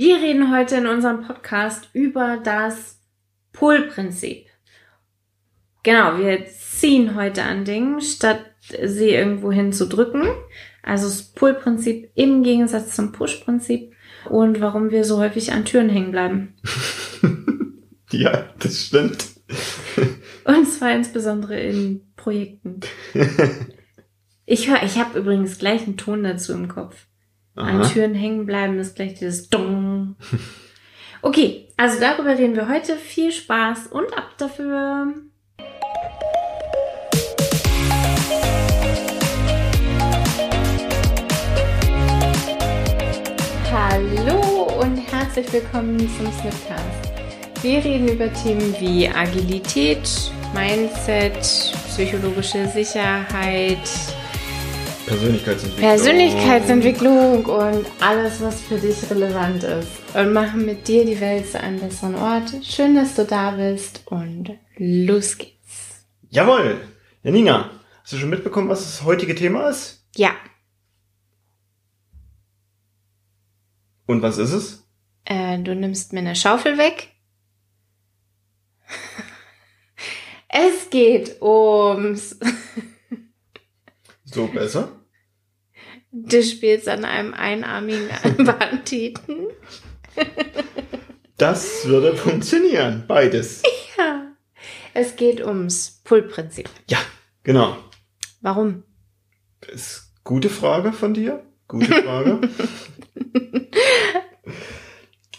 Wir reden heute in unserem Podcast über das Pull-Prinzip. Genau, wir ziehen heute an Dingen, statt sie irgendwo hin zu drücken. Also das Pull-Prinzip im Gegensatz zum Push-Prinzip und warum wir so häufig an Türen hängen bleiben. ja, das stimmt. Und zwar insbesondere in Projekten. Ich höre, ich habe übrigens gleich einen Ton dazu im Kopf. Aha. An Türen hängen bleiben ist gleich dieses Dong. Okay, also darüber reden wir heute. Viel Spaß und ab dafür. Hallo und herzlich willkommen zum Snipcast. Wir reden über Themen wie Agilität, Mindset, psychologische Sicherheit, Persönlichkeitsentwicklung. Persönlichkeitsentwicklung und alles, was für dich relevant ist. Und machen mit dir die Welt zu einem besseren Ort. Schön, dass du da bist und los geht's. Jawohl! Janina, hast du schon mitbekommen, was das heutige Thema ist? Ja. Und was ist es? Äh, du nimmst mir eine Schaufel weg. es geht ums. so besser? Du spielst an einem einarmigen Banditen. das würde funktionieren, beides. Ja. Es geht ums Pull-Prinzip. Ja, genau. Warum? Das ist gute Frage von dir. Gute Frage.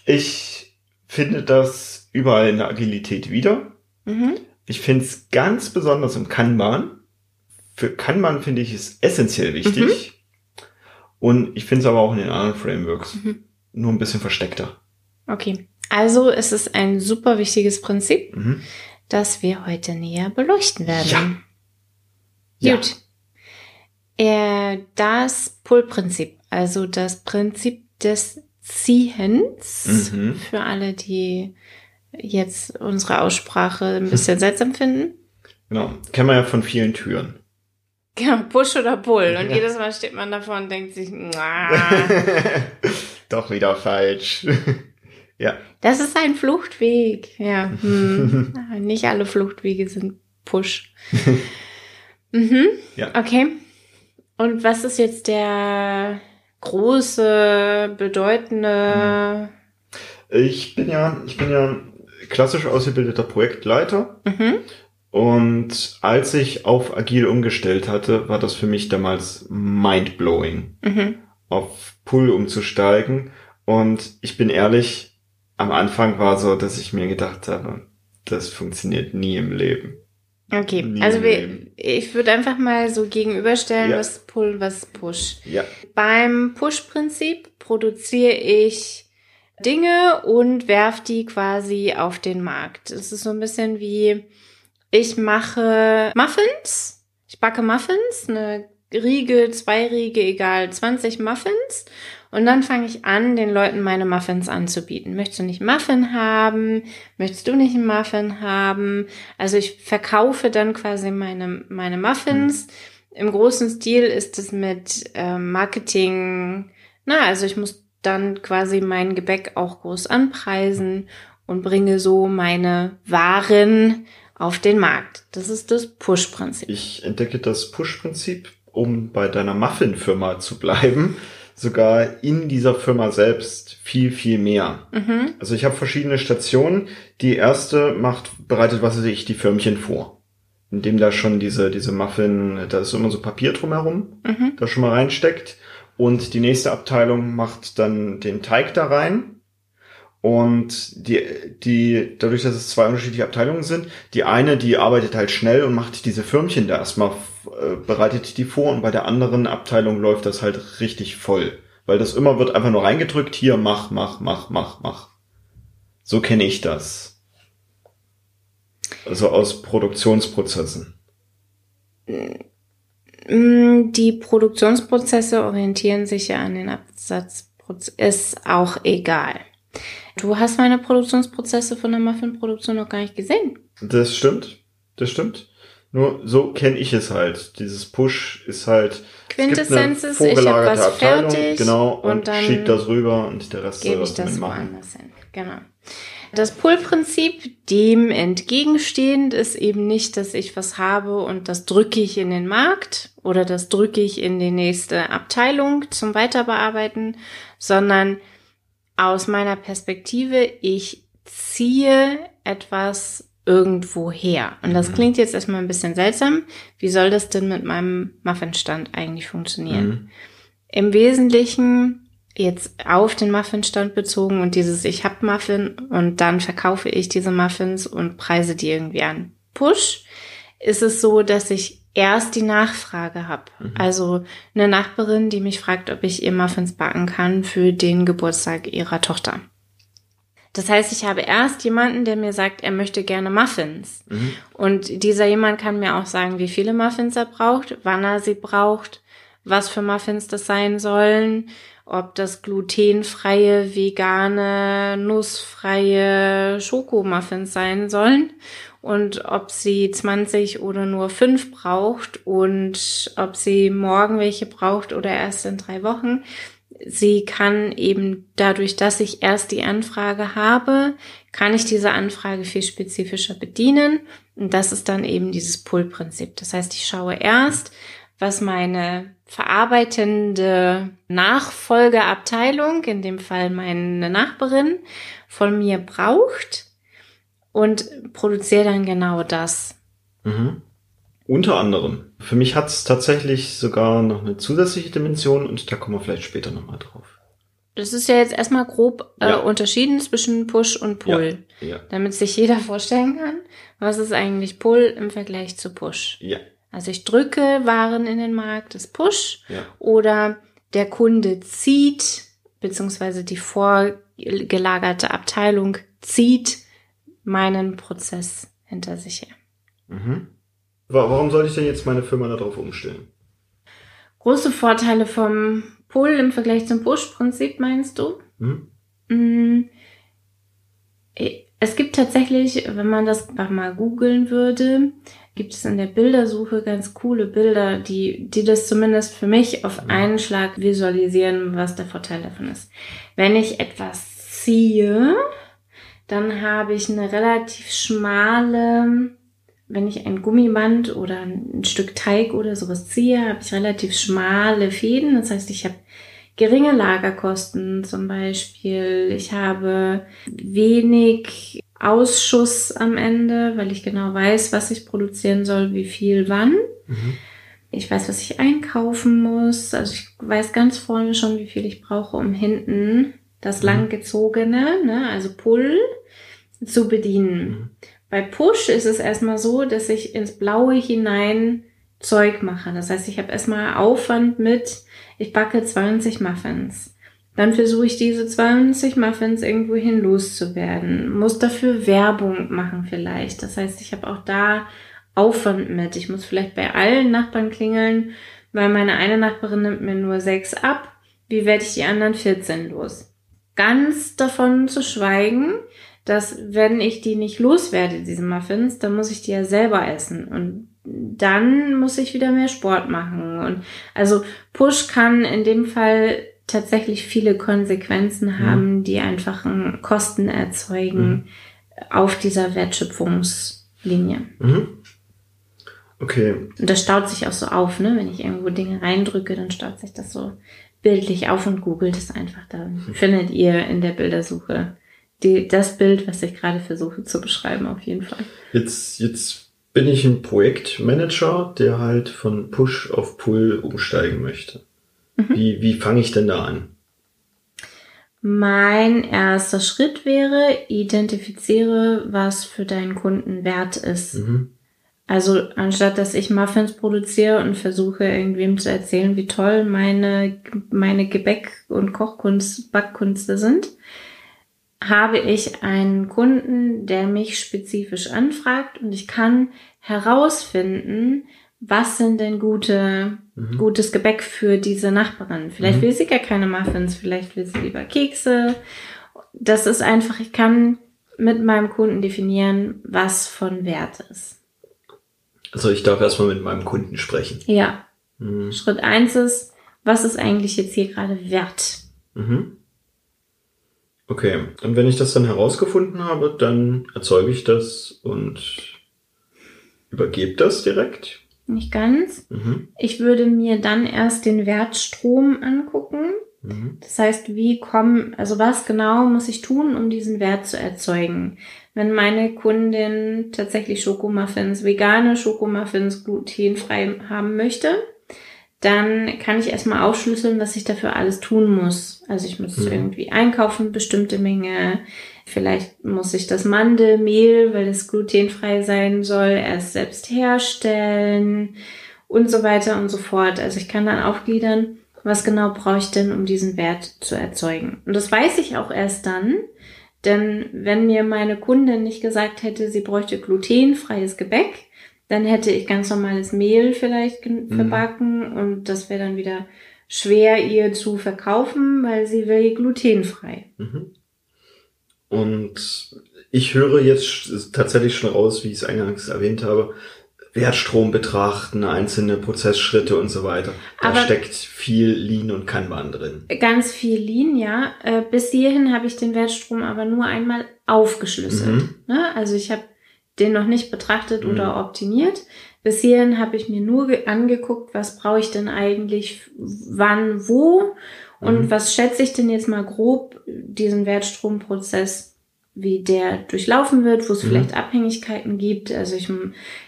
ich finde das überall in der Agilität wieder. Mhm. Ich finde es ganz besonders im Kanban. Für Kanban finde ich es essentiell wichtig. Mhm und ich finde es aber auch in den anderen Frameworks mhm. nur ein bisschen versteckter. Okay. Also es ist ein super wichtiges Prinzip, mhm. das wir heute näher beleuchten werden. Ja. Gut. Ja. Äh, das Pull-Prinzip, also das Prinzip des Ziehens, mhm. für alle, die jetzt unsere Aussprache ein bisschen seltsam finden. Genau, kennen wir ja von vielen Türen. Genau, Push oder Pull. Und ja. jedes Mal steht man davor und denkt sich, doch wieder falsch. ja. Das ist ein Fluchtweg. Ja. Hm. Nicht alle Fluchtwege sind Push. mhm. Ja. Okay. Und was ist jetzt der große, bedeutende? Ich bin ja, ich bin ja klassisch ausgebildeter Projektleiter. Mhm. Und als ich auf Agil umgestellt hatte, war das für mich damals mindblowing, mhm. auf Pull umzusteigen. Und ich bin ehrlich, am Anfang war so, dass ich mir gedacht habe, das funktioniert nie im Leben. Okay, nie also wir, ich würde einfach mal so gegenüberstellen, ja. was Pull, was Push. Ja. Beim Push-Prinzip produziere ich Dinge und werf die quasi auf den Markt. Es ist so ein bisschen wie, ich mache Muffins. Ich backe Muffins, eine Riege, zwei Riege, egal, 20 Muffins. Und dann fange ich an, den Leuten meine Muffins anzubieten. Möchtest du nicht Muffin haben? Möchtest du nicht einen Muffin haben? Also ich verkaufe dann quasi meine, meine Muffins. Im großen Stil ist es mit äh, Marketing, na, also ich muss dann quasi mein Gebäck auch groß anpreisen und bringe so meine Waren auf den Markt. Das ist das Push-Prinzip. Ich entdecke das Push-Prinzip, um bei deiner Muffin-Firma zu bleiben, sogar in dieser Firma selbst viel, viel mehr. Mhm. Also ich habe verschiedene Stationen. Die erste macht, bereitet, was weiß ich, die Förmchen vor. Indem da schon diese, diese Muffin, da ist immer so Papier drumherum, mhm. da schon mal reinsteckt. Und die nächste Abteilung macht dann den Teig da rein und die, die, dadurch, dass es zwei unterschiedliche Abteilungen sind, die eine, die arbeitet halt schnell und macht diese Firmchen da erstmal, äh, bereitet die vor und bei der anderen Abteilung läuft das halt richtig voll. Weil das immer wird einfach nur reingedrückt, hier, mach, mach, mach, mach, mach. So kenne ich das. Also aus Produktionsprozessen. Mm, die Produktionsprozesse orientieren sich ja an den Absatzprozessen. Ist auch egal. Du hast meine Produktionsprozesse von der Muffin-Produktion noch gar nicht gesehen. Das stimmt. Das stimmt. Nur so kenne ich es halt. Dieses Push ist halt Quintessenz ist, ich habe was Abteilung, fertig genau, und, und dann schiebt das rüber und der Rest gebe ich das woanders hin. Genau. Das Pull-Prinzip dem entgegenstehend ist eben nicht, dass ich was habe und das drücke ich in den Markt oder das drücke ich in die nächste Abteilung zum Weiterbearbeiten, sondern aus meiner Perspektive, ich ziehe etwas irgendwo her. Und das Mhm. klingt jetzt erstmal ein bisschen seltsam. Wie soll das denn mit meinem Muffinstand eigentlich funktionieren? Mhm. Im Wesentlichen jetzt auf den Muffinstand bezogen und dieses ich hab Muffin und dann verkaufe ich diese Muffins und preise die irgendwie an. Push ist es so, dass ich erst die Nachfrage habe. Also eine Nachbarin, die mich fragt, ob ich ihr Muffins backen kann für den Geburtstag ihrer Tochter. Das heißt, ich habe erst jemanden, der mir sagt, er möchte gerne Muffins. Mhm. Und dieser jemand kann mir auch sagen, wie viele Muffins er braucht, wann er sie braucht, was für Muffins das sein sollen, ob das glutenfreie, vegane, nussfreie Schokomuffins sein sollen und ob sie 20 oder nur 5 braucht und ob sie morgen welche braucht oder erst in drei Wochen. Sie kann eben dadurch, dass ich erst die Anfrage habe, kann ich diese Anfrage viel spezifischer bedienen. Und das ist dann eben dieses Pull-Prinzip. Das heißt, ich schaue erst, was meine verarbeitende Nachfolgeabteilung, in dem Fall meine Nachbarin, von mir braucht und produziere dann genau das. Mhm. Unter anderem. Für mich hat es tatsächlich sogar noch eine zusätzliche Dimension und da kommen wir vielleicht später nochmal drauf. Das ist ja jetzt erstmal grob äh, Ja. unterschieden zwischen Push und Pull, Ja. damit sich jeder vorstellen kann, was ist eigentlich Pull im Vergleich zu Push. Ja. Also ich drücke Waren in den Markt, das Push, Ja. oder der Kunde zieht, beziehungsweise die vorgelagerte Abteilung zieht meinen Prozess hinter sich her. Mhm. Wa- Warum sollte ich denn jetzt meine Firma darauf umstellen? Große Vorteile vom Pull im Vergleich zum Push-Prinzip, meinst du? Mhm. Mm, Es gibt tatsächlich, wenn man das mal googeln würde, gibt es in der Bildersuche ganz coole Bilder, die, die das zumindest für mich auf einen Schlag visualisieren, was der Vorteil davon ist. Wenn ich etwas ziehe, dann habe ich eine relativ schmale, wenn ich ein Gummiband oder ein Stück Teig oder sowas ziehe, habe ich relativ schmale Fäden. Das heißt, ich habe geringe Lagerkosten zum Beispiel. Ich habe wenig Ausschuss am Ende, weil ich genau weiß, was ich produzieren soll, wie viel wann. Mhm. Ich weiß, was ich einkaufen muss. Also ich weiß ganz vorne schon, wie viel ich brauche, um hinten das Mhm. langgezogene, ne, also Pull, zu bedienen. Mhm. Bei Push ist es erstmal so, dass ich ins Blaue hinein Zeug mache. Das heißt, ich habe erstmal Aufwand mit, ich backe 20 Muffins. Dann versuche ich diese 20 Muffins irgendwohin loszuwerden. Muss dafür Werbung machen vielleicht. Das heißt, ich habe auch da Aufwand mit. Ich muss vielleicht bei allen Nachbarn klingeln, weil meine eine Nachbarin nimmt mir nur sechs ab. Wie werde ich die anderen 14 los? Ganz davon zu schweigen, dass wenn ich die nicht loswerde, diese Muffins, dann muss ich die ja selber essen. Und dann muss ich wieder mehr Sport machen. Und also Push kann in dem Fall tatsächlich viele Konsequenzen haben, die einfach Kosten erzeugen auf dieser Wertschöpfungslinie. Mhm. Okay. Und das staut sich auch so auf, ne? Wenn ich irgendwo Dinge reindrücke, dann staut sich das so bildlich auf und googelt es einfach. Da findet ihr in der Bildersuche die, das Bild, was ich gerade versuche zu beschreiben, auf jeden Fall. Jetzt, jetzt bin ich ein Projektmanager, der halt von Push auf Pull umsteigen möchte. Wie, wie fange ich denn da an? Mein erster Schritt wäre, identifiziere, was für deinen Kunden wert ist. Mhm. Also anstatt dass ich Muffins produziere und versuche irgendwem zu erzählen, wie toll meine, meine Gebäck- und Kochkunst, Backkünste sind, habe ich einen Kunden, der mich spezifisch anfragt und ich kann herausfinden, was sind denn gute, gutes Gebäck für diese Nachbarin. Vielleicht Mhm. will sie gar keine Muffins, vielleicht will sie lieber Kekse. Das ist einfach, ich kann mit meinem Kunden definieren, was von Wert ist. Also ich darf erstmal mit meinem Kunden sprechen. Ja. Mhm. Schritt eins ist, was ist eigentlich jetzt hier gerade wert? Mhm. Okay, und wenn ich das dann herausgefunden habe, dann erzeuge ich das und übergebe das direkt? Nicht ganz. Mhm. Ich würde mir dann erst den Wertstrom angucken. Mhm. Das heißt, wie kommen, also was genau muss ich tun, um diesen Wert zu erzeugen? Wenn meine Kundin tatsächlich Schokomuffins, vegane Schokomuffins glutenfrei haben möchte, dann kann ich erstmal aufschlüsseln, was ich dafür alles tun muss. Also ich muss mhm. irgendwie einkaufen, bestimmte Menge. Vielleicht muss ich das Mandelmehl, weil es glutenfrei sein soll, erst selbst herstellen und so weiter und so fort. Also ich kann dann aufgliedern, was genau brauche ich denn, um diesen Wert zu erzeugen. Und das weiß ich auch erst dann, denn wenn mir meine Kundin nicht gesagt hätte, sie bräuchte glutenfreies Gebäck, dann hätte ich ganz normales Mehl vielleicht mhm. verbacken und das wäre dann wieder schwer ihr zu verkaufen, weil sie will glutenfrei. Mhm. Und ich höre jetzt tatsächlich schon raus, wie ich es eingangs erwähnt habe, Wertstrom betrachten, einzelne Prozessschritte und so weiter. Da Aber steckt viel Lean und Kanban drin. Ganz viel Lean, ja. Äh, bis hierhin habe ich den Wertstrom aber nur einmal aufgeschlüsselt. Mhm. Ne? Also ich habe den noch nicht betrachtet mhm. oder optimiert. Bis hierhin habe ich mir nur angeguckt, was brauche ich denn eigentlich, wann, wo und mhm. was schätze ich denn jetzt mal grob diesen Wertstromprozess, wie der durchlaufen wird, wo es mhm. vielleicht Abhängigkeiten gibt. Also ich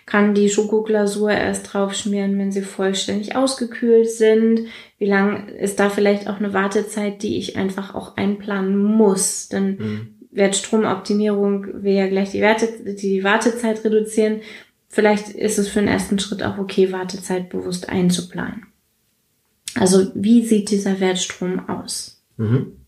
kann die Schokoglasur erst draufschmieren, wenn sie vollständig ausgekühlt sind. Wie lang ist da vielleicht auch eine Wartezeit, die ich einfach auch einplanen muss? Denn mhm. Wertstromoptimierung will ja gleich die, Werte, die Wartezeit reduzieren. Vielleicht ist es für den ersten Schritt auch okay, Wartezeit bewusst einzuplanen. Also wie sieht dieser Wertstrom aus? Mhm.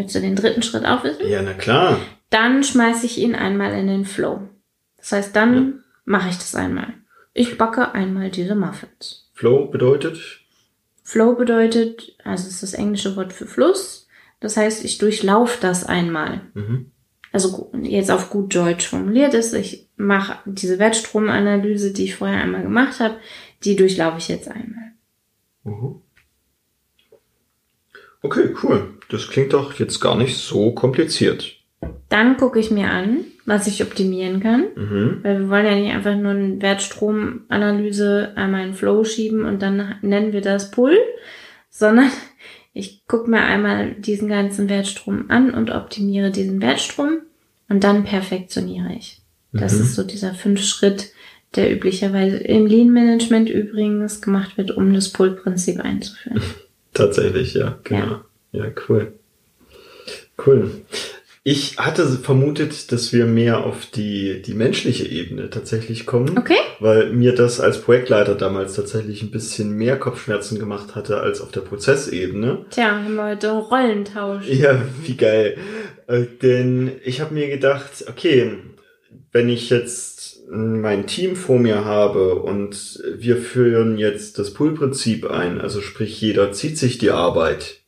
Möchtest du den dritten Schritt auch wissen? Ja, na klar. Dann schmeiße ich ihn einmal in den Flow. Das heißt, dann ja. mache ich das einmal. Ich backe einmal diese Muffins. Flow bedeutet? Flow bedeutet, also ist das englische Wort für Fluss. Das heißt, ich durchlaufe das einmal. Mhm. Also jetzt auf gut Deutsch formuliert ist, ich mache diese Wertstromanalyse, die ich vorher einmal gemacht habe, die durchlaufe ich jetzt einmal. Mhm. Okay, cool. Das klingt doch jetzt gar nicht so kompliziert. Dann gucke ich mir an, was ich optimieren kann. Mhm. Weil wir wollen ja nicht einfach nur eine Wertstromanalyse einmal in Flow schieben und dann nennen wir das Pull, sondern ich gucke mir einmal diesen ganzen Wertstrom an und optimiere diesen Wertstrom und dann perfektioniere ich. Das mhm. ist so dieser fünf Schritt, der üblicherweise im Lean Management übrigens gemacht wird, um das Pull-Prinzip einzuführen. Tatsächlich, ja, genau. Ja. ja, cool. Cool. Ich hatte vermutet, dass wir mehr auf die, die menschliche Ebene tatsächlich kommen. Okay. Weil mir das als Projektleiter damals tatsächlich ein bisschen mehr Kopfschmerzen gemacht hatte als auf der Prozessebene. Tja, haben wir heute Rollentausch. Ja, wie geil. Äh, denn ich habe mir gedacht, okay, wenn ich jetzt mein Team vor mir habe und wir führen jetzt das Pull-Prinzip ein, also sprich jeder zieht sich die Arbeit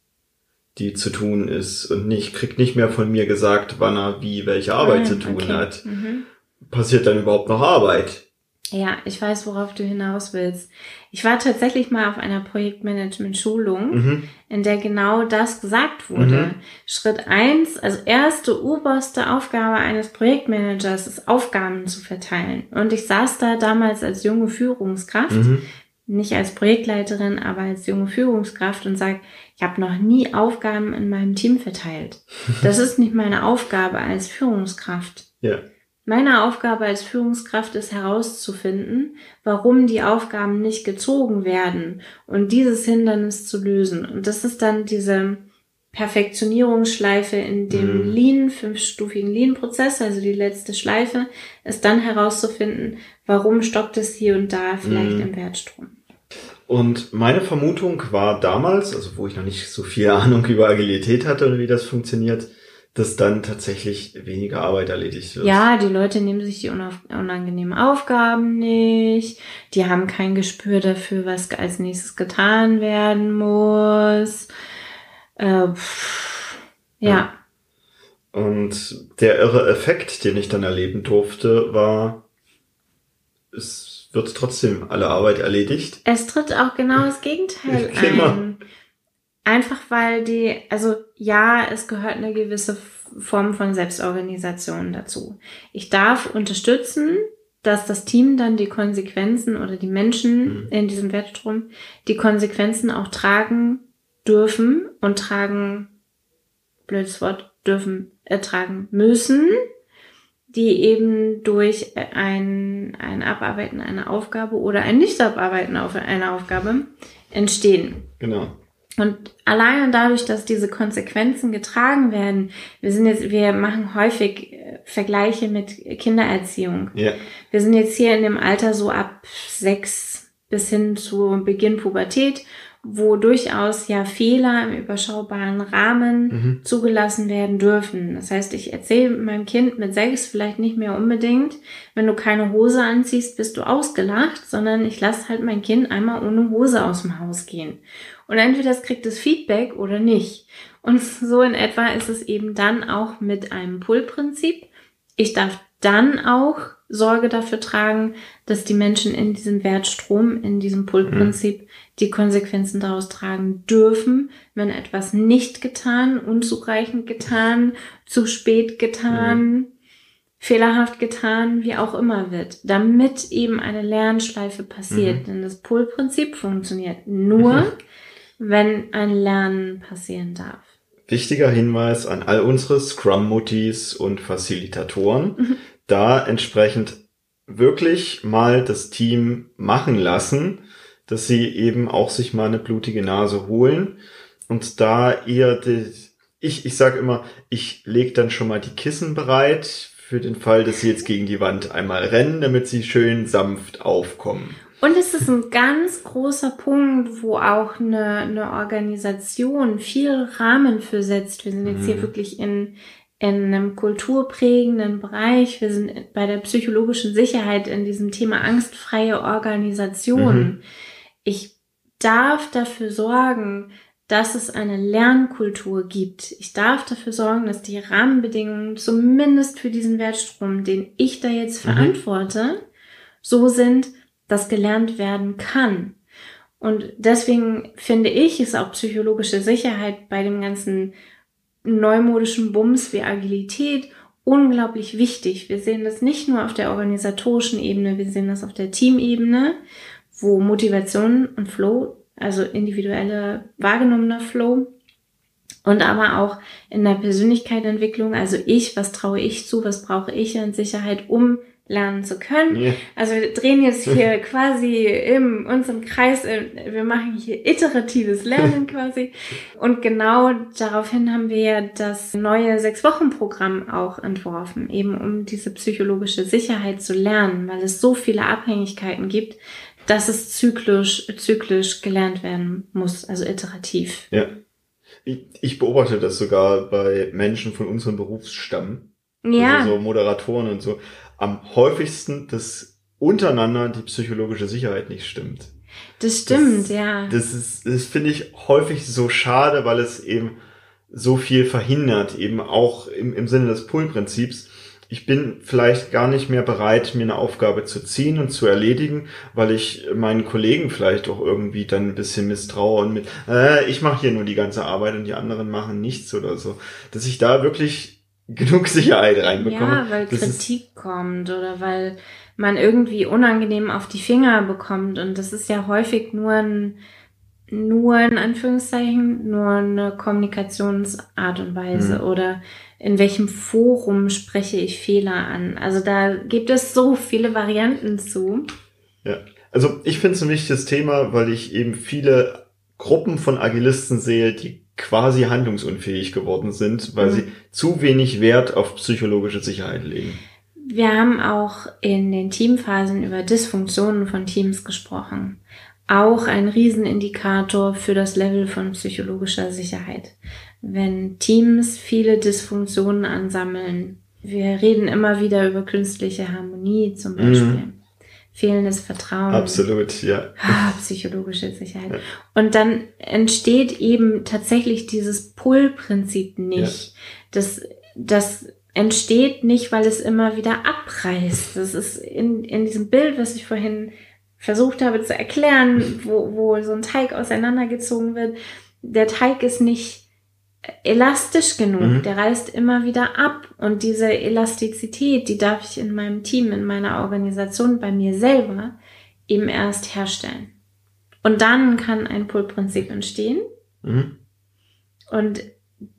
die zu tun ist und nicht, kriegt nicht mehr von mir gesagt, wann er wie welche Arbeit ah, zu tun okay. hat. Mhm. Passiert dann überhaupt noch Arbeit? Ja, ich weiß, worauf du hinaus willst. Ich war tatsächlich mal auf einer Projektmanagement-Schulung, mhm. in der genau das gesagt wurde. Mhm. Schritt eins, also erste oberste Aufgabe eines Projektmanagers ist, Aufgaben zu verteilen. Und ich saß da damals als junge Führungskraft mhm nicht als Projektleiterin, aber als junge Führungskraft und sage, ich habe noch nie Aufgaben in meinem Team verteilt. Das ist nicht meine Aufgabe als Führungskraft. Ja. Meine Aufgabe als Führungskraft ist herauszufinden, warum die Aufgaben nicht gezogen werden und dieses Hindernis zu lösen. Und das ist dann diese Perfektionierungsschleife in dem mhm. Lean, fünfstufigen Lean-Prozess, also die letzte Schleife, ist dann herauszufinden, warum stockt es hier und da vielleicht mhm. im Wertstrom. Und meine Vermutung war damals, also wo ich noch nicht so viel Ahnung über Agilität hatte und wie das funktioniert, dass dann tatsächlich weniger Arbeit erledigt wird. Ja, die Leute nehmen sich die unangenehmen Aufgaben nicht. Die haben kein Gespür dafür, was als nächstes getan werden muss. Äh, pff, ja. ja. Und der irre Effekt, den ich dann erleben durfte, war, es wird trotzdem alle Arbeit erledigt. Es tritt auch genau das Gegenteil genau. ein. Einfach weil die, also ja, es gehört eine gewisse Form von Selbstorganisation dazu. Ich darf unterstützen, dass das Team dann die Konsequenzen oder die Menschen mhm. in diesem Wertstrom die Konsequenzen auch tragen dürfen und tragen, blödes Wort, dürfen, ertragen müssen, die eben durch ein, ein Abarbeiten einer Aufgabe oder ein Nicht-Abarbeiten einer Aufgabe entstehen. Genau. Und alleine dadurch, dass diese Konsequenzen getragen werden, wir sind jetzt, wir machen häufig äh, Vergleiche mit Kindererziehung. Ja. Wir sind jetzt hier in dem Alter so ab sechs bis hin zu Beginn Pubertät wo durchaus ja Fehler im überschaubaren Rahmen mhm. zugelassen werden dürfen. Das heißt, ich erzähle meinem Kind mit sechs vielleicht nicht mehr unbedingt, wenn du keine Hose anziehst, bist du ausgelacht, sondern ich lasse halt mein Kind einmal ohne Hose aus dem Haus gehen. Und entweder es kriegt das Feedback oder nicht. Und so in etwa ist es eben dann auch mit einem Pull-Prinzip. Ich darf dann auch Sorge dafür tragen, dass die Menschen in diesem Wertstrom, in diesem Pull-Prinzip, mhm. die Konsequenzen daraus tragen dürfen, wenn etwas nicht getan, unzureichend getan, zu spät getan, mhm. fehlerhaft getan, wie auch immer wird, damit eben eine Lernschleife passiert. Mhm. Denn das Pull-Prinzip funktioniert nur, mhm. Wenn ein Lernen passieren darf. Wichtiger Hinweis an all unsere Scrum-Muttis und Facilitatoren. Mhm da entsprechend wirklich mal das Team machen lassen, dass sie eben auch sich mal eine blutige Nase holen und da eher die, ich, ich sage immer, ich leg dann schon mal die Kissen bereit für den Fall, dass sie jetzt gegen die Wand einmal rennen, damit sie schön sanft aufkommen. Und es ist ein ganz großer Punkt, wo auch eine, eine Organisation viel Rahmen für setzt. Wir sind jetzt mhm. hier wirklich in, in einem kulturprägenden Bereich. Wir sind bei der psychologischen Sicherheit in diesem Thema angstfreie Organisation. Mhm. Ich darf dafür sorgen, dass es eine Lernkultur gibt. Ich darf dafür sorgen, dass die Rahmenbedingungen zumindest für diesen Wertstrom, den ich da jetzt mhm. verantworte, so sind, dass gelernt werden kann. Und deswegen finde ich, ist auch psychologische Sicherheit bei dem ganzen neumodischen Bums wie Agilität unglaublich wichtig. Wir sehen das nicht nur auf der organisatorischen Ebene, wir sehen das auf der Teamebene, wo Motivation und Flow, also individuelle wahrgenommener Flow und aber auch in der Persönlichkeitsentwicklung, also ich, was traue ich zu, was brauche ich an Sicherheit, um lernen zu können. Yeah. Also wir drehen jetzt hier quasi im unserem Kreis, äh, wir machen hier iteratives Lernen quasi. Und genau daraufhin haben wir das neue Sechs-Wochen-Programm auch entworfen, eben um diese psychologische Sicherheit zu lernen, weil es so viele Abhängigkeiten gibt, dass es zyklisch, zyklisch gelernt werden muss, also iterativ. Ja. Ich, ich beobachte das sogar bei Menschen von unserem Berufsstamm. Ja. Also so Moderatoren und so am häufigsten, dass untereinander die psychologische Sicherheit nicht stimmt. Das stimmt, das, ja. Das ist, das finde ich häufig so schade, weil es eben so viel verhindert, eben auch im, im Sinne des Pull-Prinzips. Ich bin vielleicht gar nicht mehr bereit, mir eine Aufgabe zu ziehen und zu erledigen, weil ich meinen Kollegen vielleicht auch irgendwie dann ein bisschen misstraue und mit, äh, ich mache hier nur die ganze Arbeit und die anderen machen nichts oder so. Dass ich da wirklich genug Sicherheit reinbekomme. Ja, weil Kritik kommt oder weil man irgendwie unangenehm auf die Finger bekommt. Und das ist ja häufig nur ein, nur in Anführungszeichen, nur eine Kommunikationsart und Weise mhm. oder in welchem Forum spreche ich Fehler an. Also da gibt es so viele Varianten zu. Ja, also ich finde es ein wichtiges Thema, weil ich eben viele Gruppen von Agilisten sehe, die quasi handlungsunfähig geworden sind, weil mhm. sie zu wenig Wert auf psychologische Sicherheit legen. Wir haben auch in den Teamphasen über Dysfunktionen von Teams gesprochen. Auch ein Riesenindikator für das Level von psychologischer Sicherheit. Wenn Teams viele Dysfunktionen ansammeln, wir reden immer wieder über künstliche Harmonie zum Beispiel. Mhm fehlendes Vertrauen. Absolut, ja. Ah, psychologische Sicherheit. Ja. Und dann entsteht eben tatsächlich dieses Pull-Prinzip nicht. Ja. Das, das entsteht nicht, weil es immer wieder abreißt. Das ist in, in diesem Bild, was ich vorhin versucht habe zu erklären, wo, wo so ein Teig auseinandergezogen wird. Der Teig ist nicht elastisch genug, mhm. der reißt immer wieder ab. Und diese Elastizität, die darf ich in meinem Team, in meiner Organisation, bei mir selber eben erst herstellen. Und dann kann ein Pull-Prinzip entstehen. Mhm. Und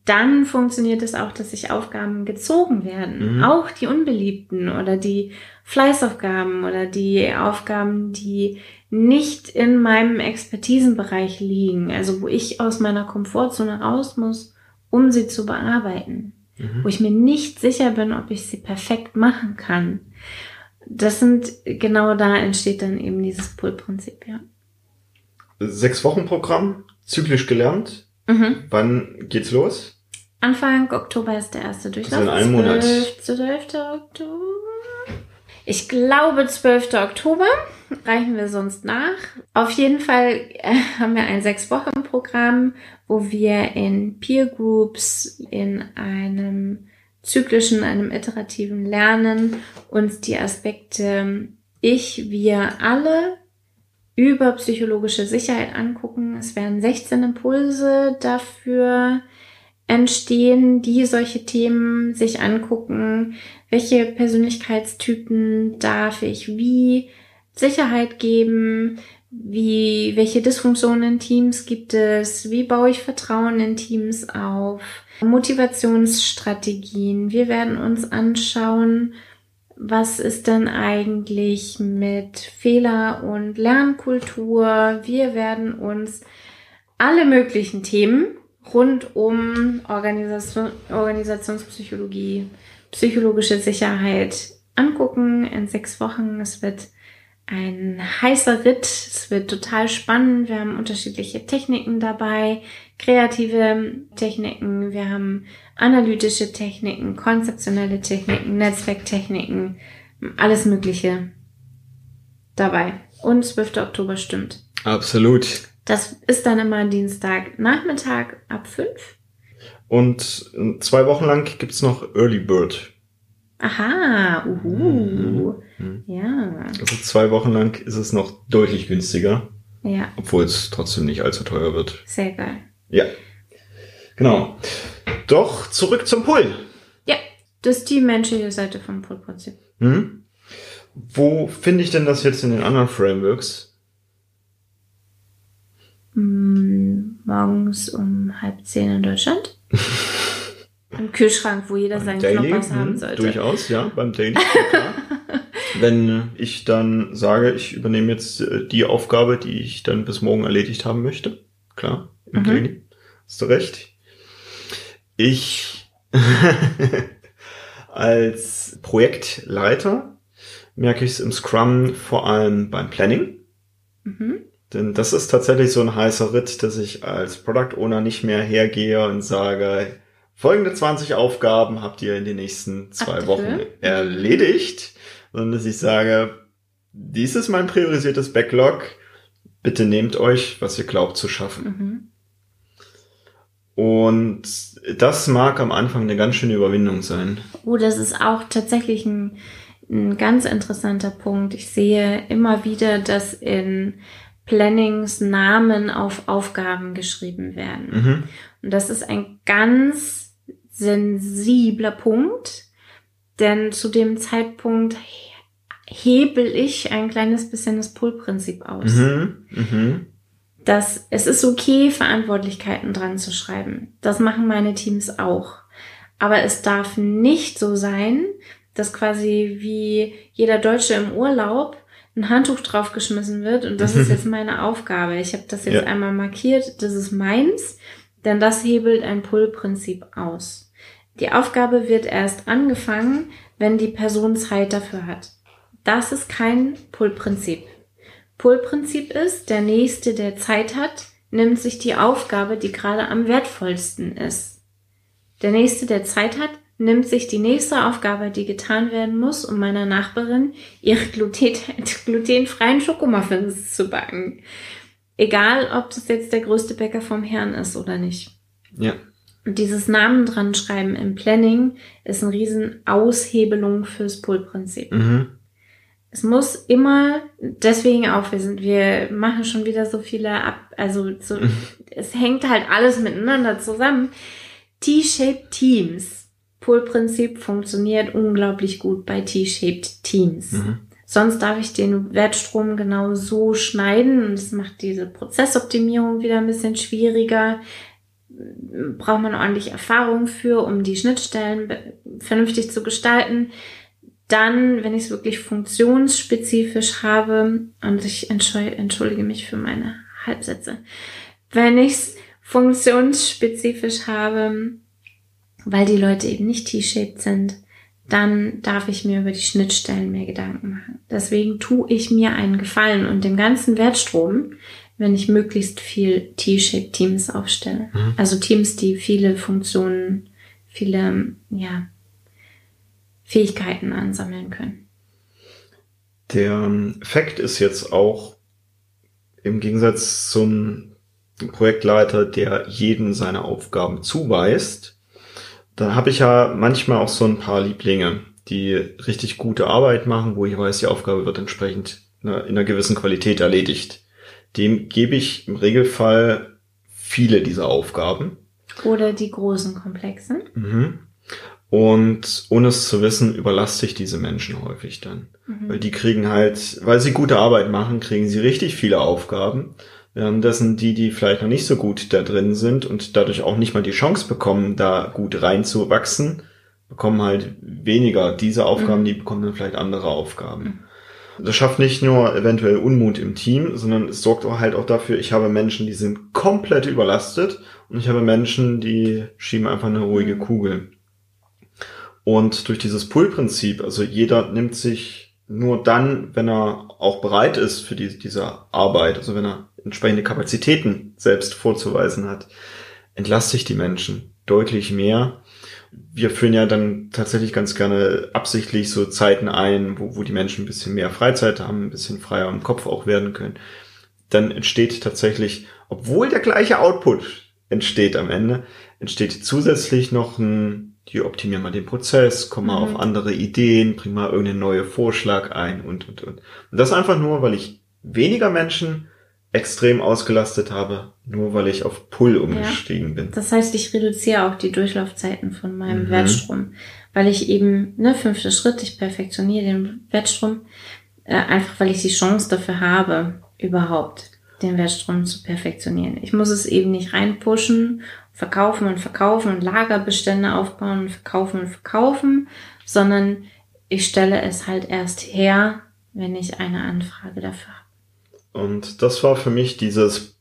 dann funktioniert es auch, dass sich Aufgaben gezogen werden. Mhm. Auch die unbeliebten oder die Fleißaufgaben oder die Aufgaben, die nicht in meinem Expertisenbereich liegen, also wo ich aus meiner Komfortzone raus muss, um sie zu bearbeiten, mhm. wo ich mir nicht sicher bin, ob ich sie perfekt machen kann. Das sind genau da entsteht dann eben dieses Pull-Prinzip, ja. Sechs Wochen Programm, zyklisch gelernt, Mhm. Wann geht's los? Anfang Oktober ist der erste Durchlauf. Also in einem Monat. 12. Oktober. Ich glaube 12. Oktober. Reichen wir sonst nach. Auf jeden Fall äh, haben wir ein sechs Wochen Programm, wo wir in Peer Groups in einem zyklischen, einem iterativen Lernen uns die Aspekte ich, wir alle über psychologische Sicherheit angucken. Es werden 16 Impulse dafür entstehen, die solche Themen sich angucken. Welche Persönlichkeitstypen darf ich wie Sicherheit geben? Wie, welche Dysfunktionen in Teams gibt es? Wie baue ich Vertrauen in Teams auf? Motivationsstrategien. Wir werden uns anschauen, was ist denn eigentlich mit Fehler- und Lernkultur? Wir werden uns alle möglichen Themen rund um Organisation, Organisationspsychologie, psychologische Sicherheit angucken in sechs Wochen. Es wird ein heißer Ritt. Es wird total spannend. Wir haben unterschiedliche Techniken dabei, kreative Techniken, wir haben analytische Techniken, konzeptionelle Techniken, Netzwerktechniken, alles Mögliche dabei. Und 12. Oktober stimmt. Absolut. Das ist dann immer Dienstag Nachmittag ab 5. Und zwei Wochen lang gibt's noch Early Bird. Aha, uhu. Mhm. Ja. Also zwei Wochen lang ist es noch deutlich günstiger. Ja. Obwohl es trotzdem nicht allzu teuer wird. Sehr geil. Ja. Genau. Doch zurück zum Pull. Ja, das ist die menschliche Seite vom Pull-Prinzip. Hm? Wo finde ich denn das jetzt in den anderen Frameworks? Mm, morgens um halb zehn in Deutschland. Im Kühlschrank, wo jeder seinen Daily, Knoppers haben hm, sollte. Durchaus, ja, beim Daily. Wenn ich dann sage, ich übernehme jetzt äh, die Aufgabe, die ich dann bis morgen erledigt haben möchte. Klar, im mhm. Daily. Hast du recht. Ich als Projektleiter merke ich es im Scrum vor allem beim Planning. Mhm. Denn das ist tatsächlich so ein heißer Ritt, dass ich als Product Owner nicht mehr hergehe und sage, folgende 20 Aufgaben habt ihr in den nächsten zwei Ach, Wochen erledigt, sondern dass ich sage, dies ist mein priorisiertes Backlog, bitte nehmt euch, was ihr glaubt zu schaffen. Mhm. Und das mag am Anfang eine ganz schöne Überwindung sein. Oh, das ist auch tatsächlich ein, ein ganz interessanter Punkt. Ich sehe immer wieder, dass in Plannings Namen auf Aufgaben geschrieben werden. Mhm. Und das ist ein ganz sensibler Punkt, denn zu dem Zeitpunkt hebel ich ein kleines bisschen das Pull-Prinzip aus. Mhm. Mhm dass es ist okay, Verantwortlichkeiten dran zu schreiben. Das machen meine Teams auch. Aber es darf nicht so sein, dass quasi wie jeder Deutsche im Urlaub ein Handtuch draufgeschmissen wird und das ist jetzt meine Aufgabe. Ich habe das jetzt ja. einmal markiert, das ist meins, denn das hebelt ein Pull-Prinzip aus. Die Aufgabe wird erst angefangen, wenn die Person Zeit dafür hat. Das ist kein Pull-Prinzip. Pull-Prinzip ist, der Nächste, der Zeit hat, nimmt sich die Aufgabe, die gerade am wertvollsten ist. Der Nächste, der Zeit hat, nimmt sich die nächste Aufgabe, die getan werden muss, um meiner Nachbarin ihre gluten glutenfreien Schokomuffins zu backen. Egal, ob das jetzt der größte Bäcker vom Herrn ist oder nicht. Ja. Und dieses Namen dran schreiben im Planning ist eine riesen Aushebelung fürs Pull-Prinzip. Mhm. Es muss immer, deswegen auch, wir sind, wir machen schon wieder so viele ab, also so, es hängt halt alles miteinander zusammen. T-shaped Teams. Pull-Prinzip funktioniert unglaublich gut bei T-shaped Teams. Mhm. Sonst darf ich den Wertstrom genau so schneiden und das macht diese Prozessoptimierung wieder ein bisschen schwieriger. Braucht man ordentlich Erfahrung für, um die Schnittstellen vernünftig zu gestalten. Dann, wenn ich es wirklich funktionsspezifisch habe, und ich entschuldige mich für meine Halbsätze, wenn ich es funktionsspezifisch habe, weil die Leute eben nicht T-shaped sind, dann darf ich mir über die Schnittstellen mehr Gedanken machen. Deswegen tue ich mir einen Gefallen und dem ganzen Wertstrom, wenn ich möglichst viel T-shaped Teams aufstelle. Mhm. Also Teams, die viele Funktionen, viele, ja, Fähigkeiten ansammeln können. Der ähm, Fakt ist jetzt auch im Gegensatz zum Projektleiter, der jedem seine Aufgaben zuweist, da habe ich ja manchmal auch so ein paar Lieblinge, die richtig gute Arbeit machen, wo ich weiß, die Aufgabe wird entsprechend ne, in einer gewissen Qualität erledigt. Dem gebe ich im Regelfall viele dieser Aufgaben. Oder die großen Komplexen. Mhm. Und ohne es zu wissen, überlasse ich diese Menschen häufig dann. Mhm. Weil die kriegen halt, weil sie gute Arbeit machen, kriegen sie richtig viele Aufgaben. Währenddessen die, die vielleicht noch nicht so gut da drin sind und dadurch auch nicht mal die Chance bekommen, da gut reinzuwachsen, bekommen halt weniger diese Aufgaben, Mhm. die bekommen dann vielleicht andere Aufgaben. Das schafft nicht nur eventuell Unmut im Team, sondern es sorgt auch halt auch dafür, ich habe Menschen, die sind komplett überlastet und ich habe Menschen, die schieben einfach eine ruhige Mhm. Kugel. Und durch dieses Pull-Prinzip, also jeder nimmt sich nur dann, wenn er auch bereit ist für die, diese Arbeit, also wenn er entsprechende Kapazitäten selbst vorzuweisen hat, entlasse ich die Menschen deutlich mehr. Wir führen ja dann tatsächlich ganz gerne absichtlich so Zeiten ein, wo, wo die Menschen ein bisschen mehr Freizeit haben, ein bisschen freier im Kopf auch werden können. Dann entsteht tatsächlich, obwohl der gleiche Output entsteht am Ende, entsteht zusätzlich noch ein, die optimieren mal den Prozess, kommen mal Mhm. auf andere Ideen, bringen mal irgendeinen neuen Vorschlag ein und, und, und. Und das einfach nur, weil ich weniger Menschen extrem ausgelastet habe, nur weil ich auf Pull umgestiegen bin. Das heißt, ich reduziere auch die Durchlaufzeiten von meinem Mhm. Wertstrom, weil ich eben, ne, fünfter Schritt, ich perfektioniere den Wertstrom, äh, einfach weil ich die Chance dafür habe, überhaupt den Wertstrom zu perfektionieren. Ich muss es eben nicht reinpushen, verkaufen und verkaufen und Lagerbestände aufbauen und verkaufen und verkaufen, sondern ich stelle es halt erst her, wenn ich eine Anfrage dafür habe. Und das war für mich dieses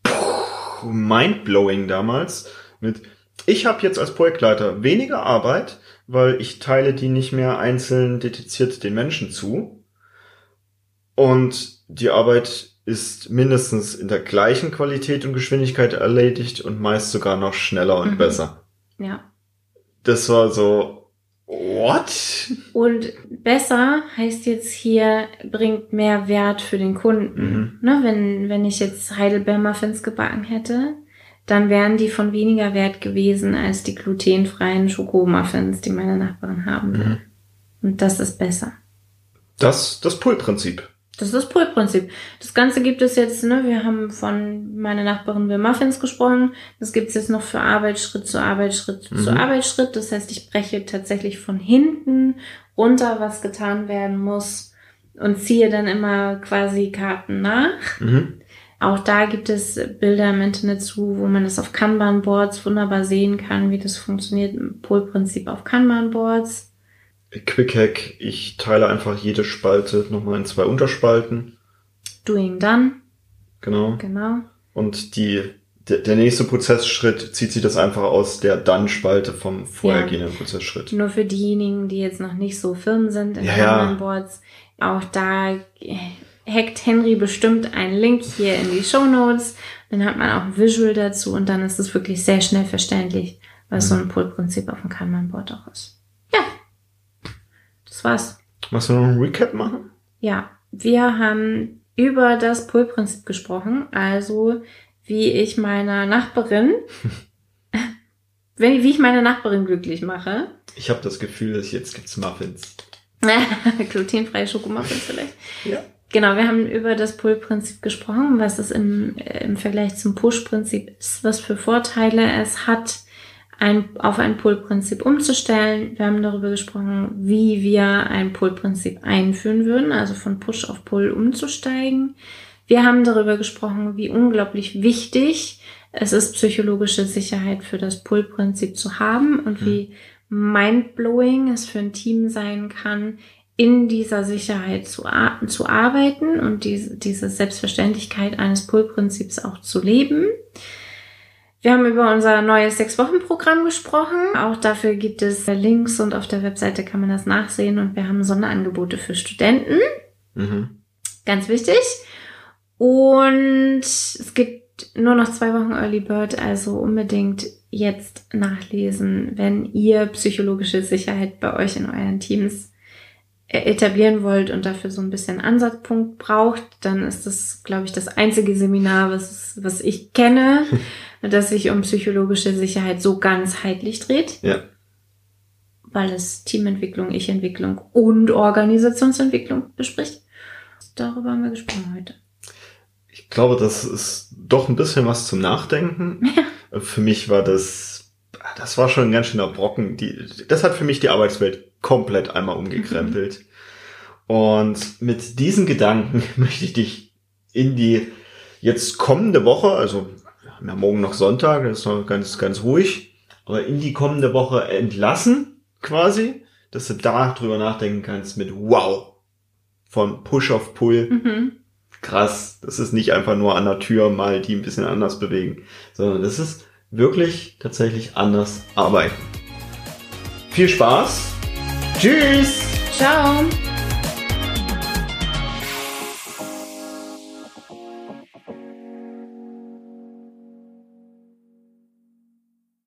Mindblowing damals mit, ich habe jetzt als Projektleiter weniger Arbeit, weil ich teile die nicht mehr einzeln dediziert den Menschen zu. Und die Arbeit ist mindestens in der gleichen Qualität und Geschwindigkeit erledigt und meist sogar noch schneller und Mhm. besser. Ja. Das war so, what? Und besser heißt jetzt hier, bringt mehr Wert für den Kunden. Ne, wenn, wenn ich jetzt Heidelbeer Muffins gebacken hätte, dann wären die von weniger Wert gewesen als die glutenfreien Schokomuffins, die meine Nachbarin haben will. Mhm. Und das ist besser. Das, das Pull-Prinzip. Das ist das Pull-Prinzip. Das Ganze gibt es jetzt, ne, wir haben von meine Nachbarin will Muffins gesprochen. Das gibt es jetzt noch für Arbeitsschritt zu Arbeitsschritt zu Mhm. Arbeitsschritt. Das heißt, ich breche tatsächlich von hinten runter, was getan werden muss und ziehe dann immer quasi Karten nach. Mhm. Auch da gibt es Bilder im Internet zu, wo man das auf Kanban-Boards wunderbar sehen kann, wie das funktioniert im Pull-Prinzip auf Kanban-Boards. Quick Hack, ich teile einfach jede Spalte nochmal in zwei Unterspalten. Doing done, Genau. genau. Und die, der, der nächste Prozessschritt zieht sich das einfach aus der Dann-Spalte vom vorhergehenden Prozessschritt. Nur für diejenigen, die jetzt noch nicht so firm sind in Ja, ja. Kanban-Boards, auch da äh, hackt Henry bestimmt einen Link hier in die Show Notes. Dann hat man auch ein Visual dazu und dann ist es wirklich sehr schnell verständlich, was so ein Pull-Prinzip auf dem Kanban-Board auch ist. Das war's. Machst du noch einen Recap machen? Ja, wir haben über das Pull-Prinzip gesprochen, also wie ich meiner Nachbarin wenn, wie ich meine Nachbarin glücklich mache. Ich habe das Gefühl, dass jetzt gibt's Muffins. Glutenfreie Schokomuffins vielleicht. Ja. Genau, wir haben über das Pull-Prinzip gesprochen, was es im, im Vergleich zum Push-Prinzip ist, was für Vorteile es hat, ein, auf ein Pull-Prinzip umzustellen. Wir haben darüber gesprochen, wie wir ein Pull-Prinzip einführen würden, also von Push auf Pull umzusteigen. Wir haben darüber gesprochen, wie unglaublich wichtig es ist, psychologische Sicherheit für das Pull-Prinzip zu haben und mhm. wie mindblowing es für ein Team sein kann, in dieser Sicherheit zu, zu arbeiten und diese, diese Selbstverständlichkeit eines Pull-Prinzips auch zu leben. Wir haben über unser neues Sechs-Wochen-Programm gesprochen. Auch dafür gibt es Links und auf der Webseite kann man das nachsehen. Und wir haben Sonderangebote für Studenten. Mhm. Ganz wichtig. Und es gibt nur noch zwei Wochen Early Bird, also unbedingt jetzt nachlesen, wenn ihr psychologische Sicherheit bei euch in euren Teams etablieren wollt und dafür so ein bisschen Ansatzpunkt braucht, dann ist das, glaube ich, das einzige Seminar, was, was ich kenne, das sich um psychologische Sicherheit so ganzheitlich dreht. Ja. Weil es Teamentwicklung, Ich-Entwicklung und Organisationsentwicklung bespricht. Darüber haben wir gesprochen heute ich glaube, das ist doch ein bisschen was zum Nachdenken. Ja. Für mich war das, das war schon ein ganz schöner Brocken. Die, das hat für mich die Arbeitswelt komplett einmal umgekrempelt. Mhm. Und mit diesen Gedanken möchte ich dich in die jetzt kommende Woche, also haben ja morgen noch Sonntag, das ist noch ganz, ganz ruhig, aber in die kommende Woche entlassen, quasi, dass du da drüber nachdenken kannst mit wow, von Push auf Pull. Mhm krass. Das ist nicht einfach nur an der Tür mal die ein bisschen anders bewegen, sondern das ist wirklich tatsächlich anders arbeiten. Viel Spaß. Tschüss. Ciao.